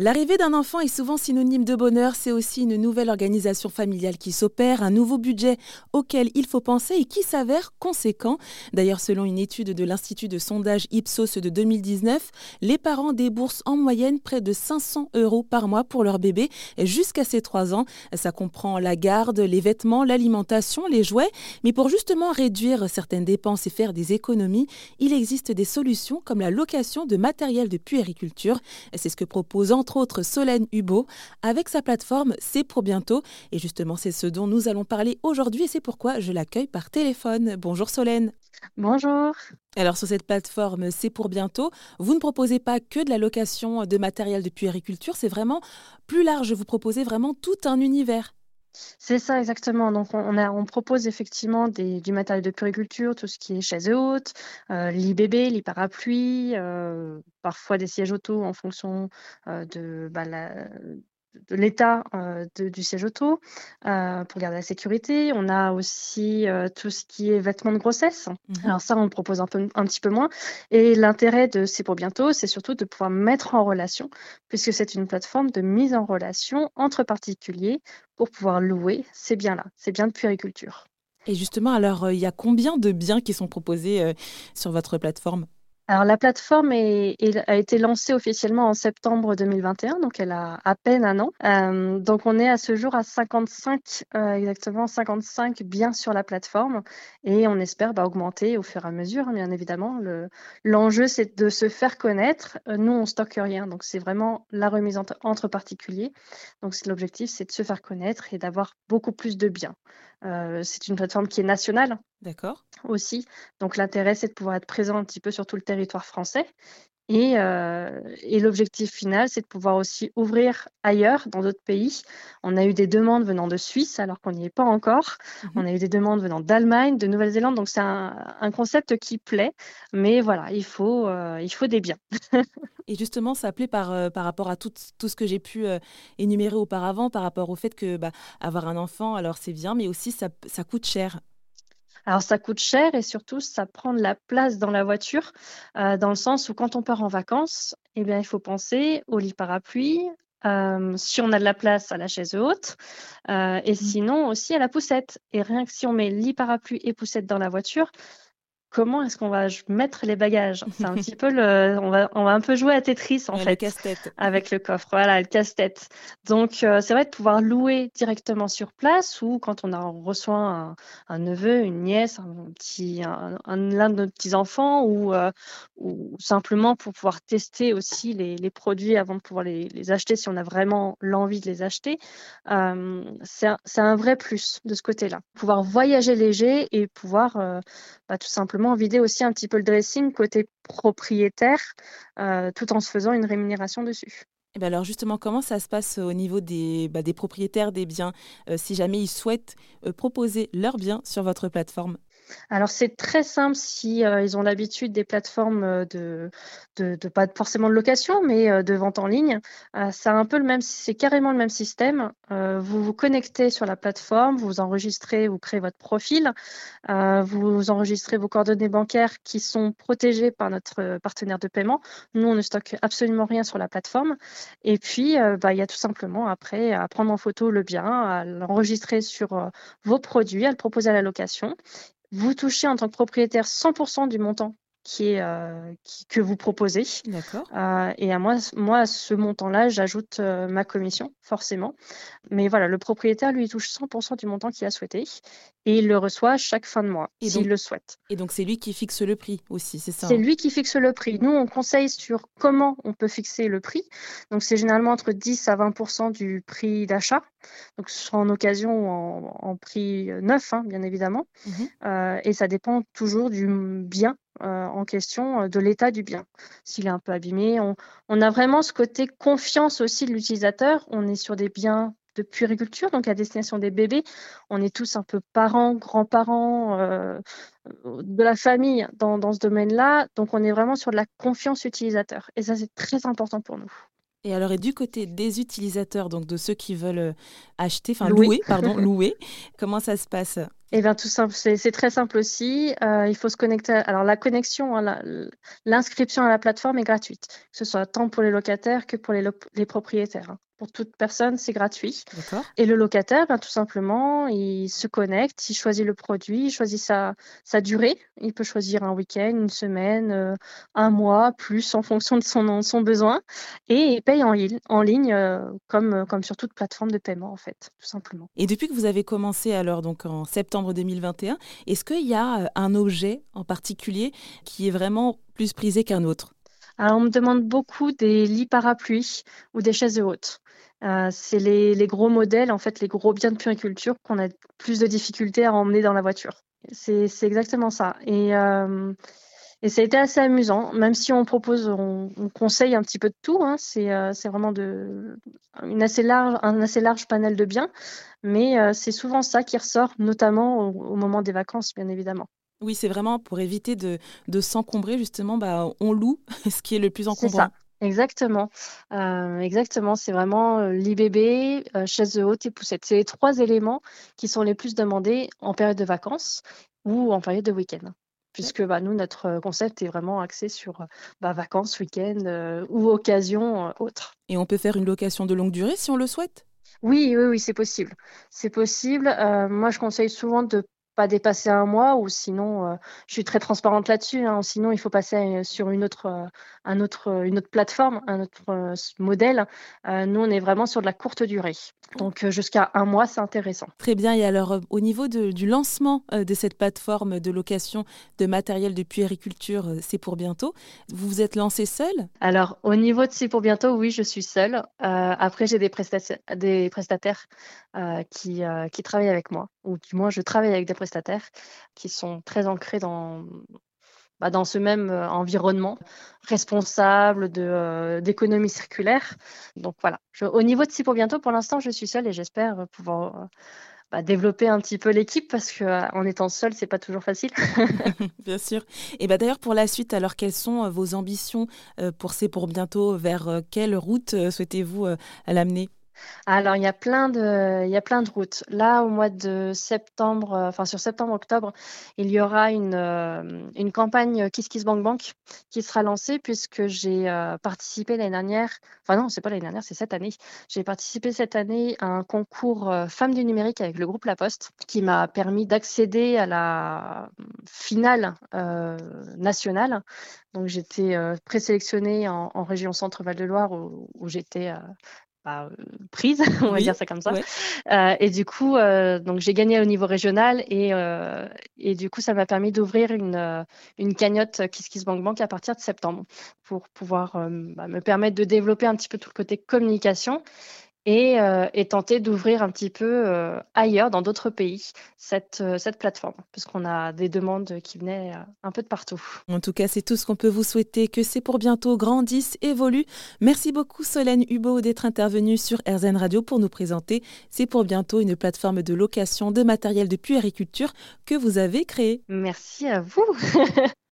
L'arrivée d'un enfant est souvent synonyme de bonheur, c'est aussi une nouvelle organisation familiale qui s'opère, un nouveau budget auquel il faut penser et qui s'avère conséquent. D'ailleurs, selon une étude de l'Institut de sondage Ipsos de 2019, les parents déboursent en moyenne près de 500 euros par mois pour leur bébé jusqu'à ses 3 ans. Ça comprend la garde, les vêtements, l'alimentation, les jouets. Mais pour justement réduire certaines dépenses et faire des économies, il existe des solutions comme la location de matériel de puériculture. C'est ce que propose entre autres Solène Hubo avec sa plateforme C'est pour bientôt. Et justement, c'est ce dont nous allons parler aujourd'hui et c'est pourquoi je l'accueille par téléphone. Bonjour Solène. Bonjour. Alors sur cette plateforme C'est pour bientôt, vous ne proposez pas que de la location de matériel de puériculture, c'est vraiment plus large, vous proposez vraiment tout un univers. C'est ça exactement. Donc on, propose effectivement du matériel de puriculture, tout ce qui est chaises hautes, euh, lit bébé, euh, parfois des sièges auto en fonction euh, de bah, la, de l'état euh, du siège auto euh, pour garder la sécurité. On a aussi euh, tout ce qui est vêtements de grossesse. Mhm. Alors ça, on propose un, peu, un petit peu moins. Et l'intérêt de C'est pour bientôt, c'est surtout de pouvoir mettre en relation, puisque c'est une plateforme de mise en relation entre particuliers pour pouvoir louer ces biens-là, ces biens de puériculture. Et justement, alors, il y a combien de biens qui sont proposés sur votre plateforme? Alors, la plateforme a été lancée officiellement en septembre 2021, donc elle a à peine un an. Euh, donc, on est à ce jour à 55, euh, exactement 55 biens sur la plateforme et on espère bah, augmenter au fur et à mesure, hein, bien évidemment. L'enjeu, c'est de se faire connaître. Euh, nous, on stocke rien, donc c'est vraiment la remise entre, entre particuliers. Donc, l'objectif, c'est de se faire connaître et d'avoir beaucoup plus de biens. c'est une plateforme qui est nationale, D'accord. aussi. Donc l'intérêt, c'est de pouvoir être présent un petit peu sur tout le territoire français. Et, euh, et l'objectif final, c'est de pouvoir aussi ouvrir ailleurs, dans d'autres pays. On a eu des demandes venant de Suisse, alors qu'on n'y est pas encore. Mhm. On a eu des demandes venant d'Allemagne, de Nouvelle-Zélande. Donc c'est un, un, concept qui plaît, mais voilà, il faut, euh, il faut des biens. et justement, ça plaît par, euh, par rapport à tout, tout ce que j'ai pu énumérer auparavant, par rapport au fait que bah, avoir un enfant, alors c'est bien, mais aussi ça, ça coûte cher. Alors ça coûte cher et surtout ça prend de la place dans la voiture, euh, dans le sens où quand on part en vacances, eh bien, il faut penser au lit parapluie, euh, si on a de la place à la chaise haute, euh, et mmh. sinon aussi à la poussette. Et rien que si on met lit parapluie et poussette dans la voiture, comment est-ce qu'on va mettre les bagages? C'est un petit peu le, on va, on va un peu jouer à Tetris en fait, avec le coffre, voilà, le casse-tête. Donc euh, c'est vrai de pouvoir louer directement sur place ou quand on a reçoit un, neveu, une nièce, un petit, un, l'un de nos petits enfants ou, euh, ou simplement pour pouvoir tester aussi les, les produits avant de pouvoir les, les, acheter si on a vraiment l'envie de les acheter. Euh, c'est un, un, vrai plus de ce côté-là. Pouvoir voyager léger et pouvoir bah, tout simplement vider aussi un petit peu le dressing côté propriétaire, euh, tout en se faisant une rémunération dessus. Et eh ben alors justement, comment ça se passe au niveau des, bah, des propriétaires des biens, euh, si jamais ils souhaitent euh, proposer leurs biens sur votre plateforme? Alors c'est très simple si euh, ils ont l'habitude des plateformes euh, de, pas forcément de location, mais euh, de vente en ligne. c'est un peu le même, c'est carrément le même système. vous vous connectez sur la plateforme, vous enregistrez, vous créez votre profil, vous enregistrez vos coordonnées bancaires qui sont protégées par notre partenaire de paiement. Nous, on ne stocke absolument rien sur la plateforme. Et puis, bah, il y a tout simplement après à prendre en photo le bien, à l'enregistrer sur vos produits, à le proposer à la location vous touchez en tant que propriétaire 100% du montant qui est, euh, que vous proposez. D'accord. Euh, et à moi, moi, à ce montant-là, j'ajoute euh, ma commission, forcément. Mais voilà, le propriétaire, lui, touche 100% du montant qu'il a souhaité et il le reçoit chaque fin de mois, s'il le souhaite. Et donc, c'est lui qui fixe le prix aussi, c'est ça C'est hein? lui qui fixe le prix. Nous, on conseille sur comment on peut fixer le prix. Donc, c'est généralement entre 10 à 20% du prix d'achat. Donc, ce sera en occasion ou en, prix neuf, hein, bien évidemment. Mhm. et ça dépend toujours du bien euh, en question euh, de l'état du bien. S'il est un peu abîmé, on, a vraiment ce côté confiance aussi de l'utilisateur. On est sur des biens de puériculture, donc à destination des bébés. On est tous un peu parents, grands-parents euh, de la famille dans, dans ce domaine-là. Donc on est vraiment sur de la confiance utilisateur. Et ça, c'est très important pour nous. Et alors, et du côté des utilisateurs, donc de ceux qui veulent acheter, enfin louer, pardon, louer, comment ça se passe? Eh bien, tout simple, c'est très simple aussi. Euh, il faut se connecter. Alors, la connexion, hein, l'inscription à la plateforme est gratuite, que ce soit tant pour les locataires que pour les, propriétaires. Hein pour toute personne, c'est gratuit. Et le locataire, ben, tout simplement, il se connecte, il choisit le produit, il choisit sa, sa durée. Il peut choisir un week-end, une semaine, euh, un mois, plus en fonction de son, son besoin. Et il paye en, en ligne euh, comme, comme sur toute plateforme de paiement, en fait, tout simplement. Et depuis que vous avez commencé, alors, donc en septembre 2021, est-ce qu'il y a euh, un objet en particulier qui est vraiment plus prisé qu'un autre? Alors, on me demande beaucoup des lits parapluies ou des chaises hautes. Euh, c'est les, gros modèles, en fait, les gros biens de puriculture qu'on a plus de difficultés à emmener dans la voiture. C'est exactement ça. Et, euh, et ça a été assez amusant, même si on propose, on, conseille un petit peu de tout. Hein. Euh, c'est vraiment de, une assez large, un assez large panel de biens, mais c'est souvent ça qui ressort, notamment au moment des vacances, bien évidemment. Oui, c'est vraiment pour éviter de, de s'encombrer, justement, bah, on loue ce qui est le plus encombrant. Exactement, euh, exactement. C'est vraiment euh, l'IBB, euh, chaise haute et poussette. C'est les trois éléments qui sont les plus demandés en période de vacances ou en période de week-end. Puisque bah, nous, notre concept est vraiment axé sur bah, vacances, week-end ou occasions autres. Et on peut faire une location de longue durée si on le souhaite? Oui, oui, oui, c'est possible. C'est possible. moi, je conseille souvent de pas dépasser un mois ou sinon euh, je suis très transparente là-dessus hein, sinon il faut passer euh, sur une autre euh, un autre une autre plateforme un autre modèle. Nous on est vraiment sur de la courte durée. Donc jusqu'à un mois c'est intéressant. Très bien. Et alors au niveau du lancement de cette plateforme de location de matériel de puériculture c'est pour bientôt vous vous êtes lancé seul alors au niveau de c'est pour bientôt oui je suis seule. Après j'ai des prestataires des prestataires qui qui travaillent avec moi ou du moins je travaille avec des prestataires qui sont très ancrés dans, bah, dans ce même euh, environnement responsable euh, d'économie circulaire. Donc voilà, au niveau de pour bientôt, pour l'instant, je suis seule et j'espère pouvoir euh, bah, développer un petit peu l'équipe parce qu'en étant seule, c'est pas toujours facile. Bien sûr. Et bah, d'ailleurs, pour la suite, alors quelles sont vos ambitions pour C'est pour bientôt? Vers quelle route souhaitez-vous l'amener? Alors, il y a plein de, il y a plein de routes. Là, au mois de septembre, euh, enfin sur septembre-octobre, il y aura une, euh, une campagne Kiss Kiss Bank Bank qui sera lancée puisque j'ai euh, participé l'année dernière, enfin non, c'est pas l'année dernière, c'est cette année. J'ai participé cette année à un concours Femmes du numérique avec le groupe La Poste qui m'a permis d'accéder à la finale nationale. Donc, j'étais présélectionnée en, en région Centre-Val de Loire où, où j'étais euh, prise, on va dire ça comme ça. Euh, et du coup, euh, donc j'ai gagné au niveau régional et, et du coup, ça m'a permis d'ouvrir une, une cagnotte KissKissBankBank Bank à partir de septembre pour pouvoir bah, me permettre de développer un petit peu tout le côté communication euh, et, tenter d'ouvrir un petit peu euh, ailleurs, dans d'autres pays, cette, euh, cette plateforme, puisqu'on a des demandes qui venaient un peu de partout. En tout cas, c'est tout ce qu'on peut vous souhaiter, que c'est pour bientôt grandisse, évolue. Merci beaucoup Solène Hubo d'être intervenue sur RZN Radio pour nous présenter C'est pour bientôt une plateforme de location de matériel de puériculture que vous avez créée. Merci à vous.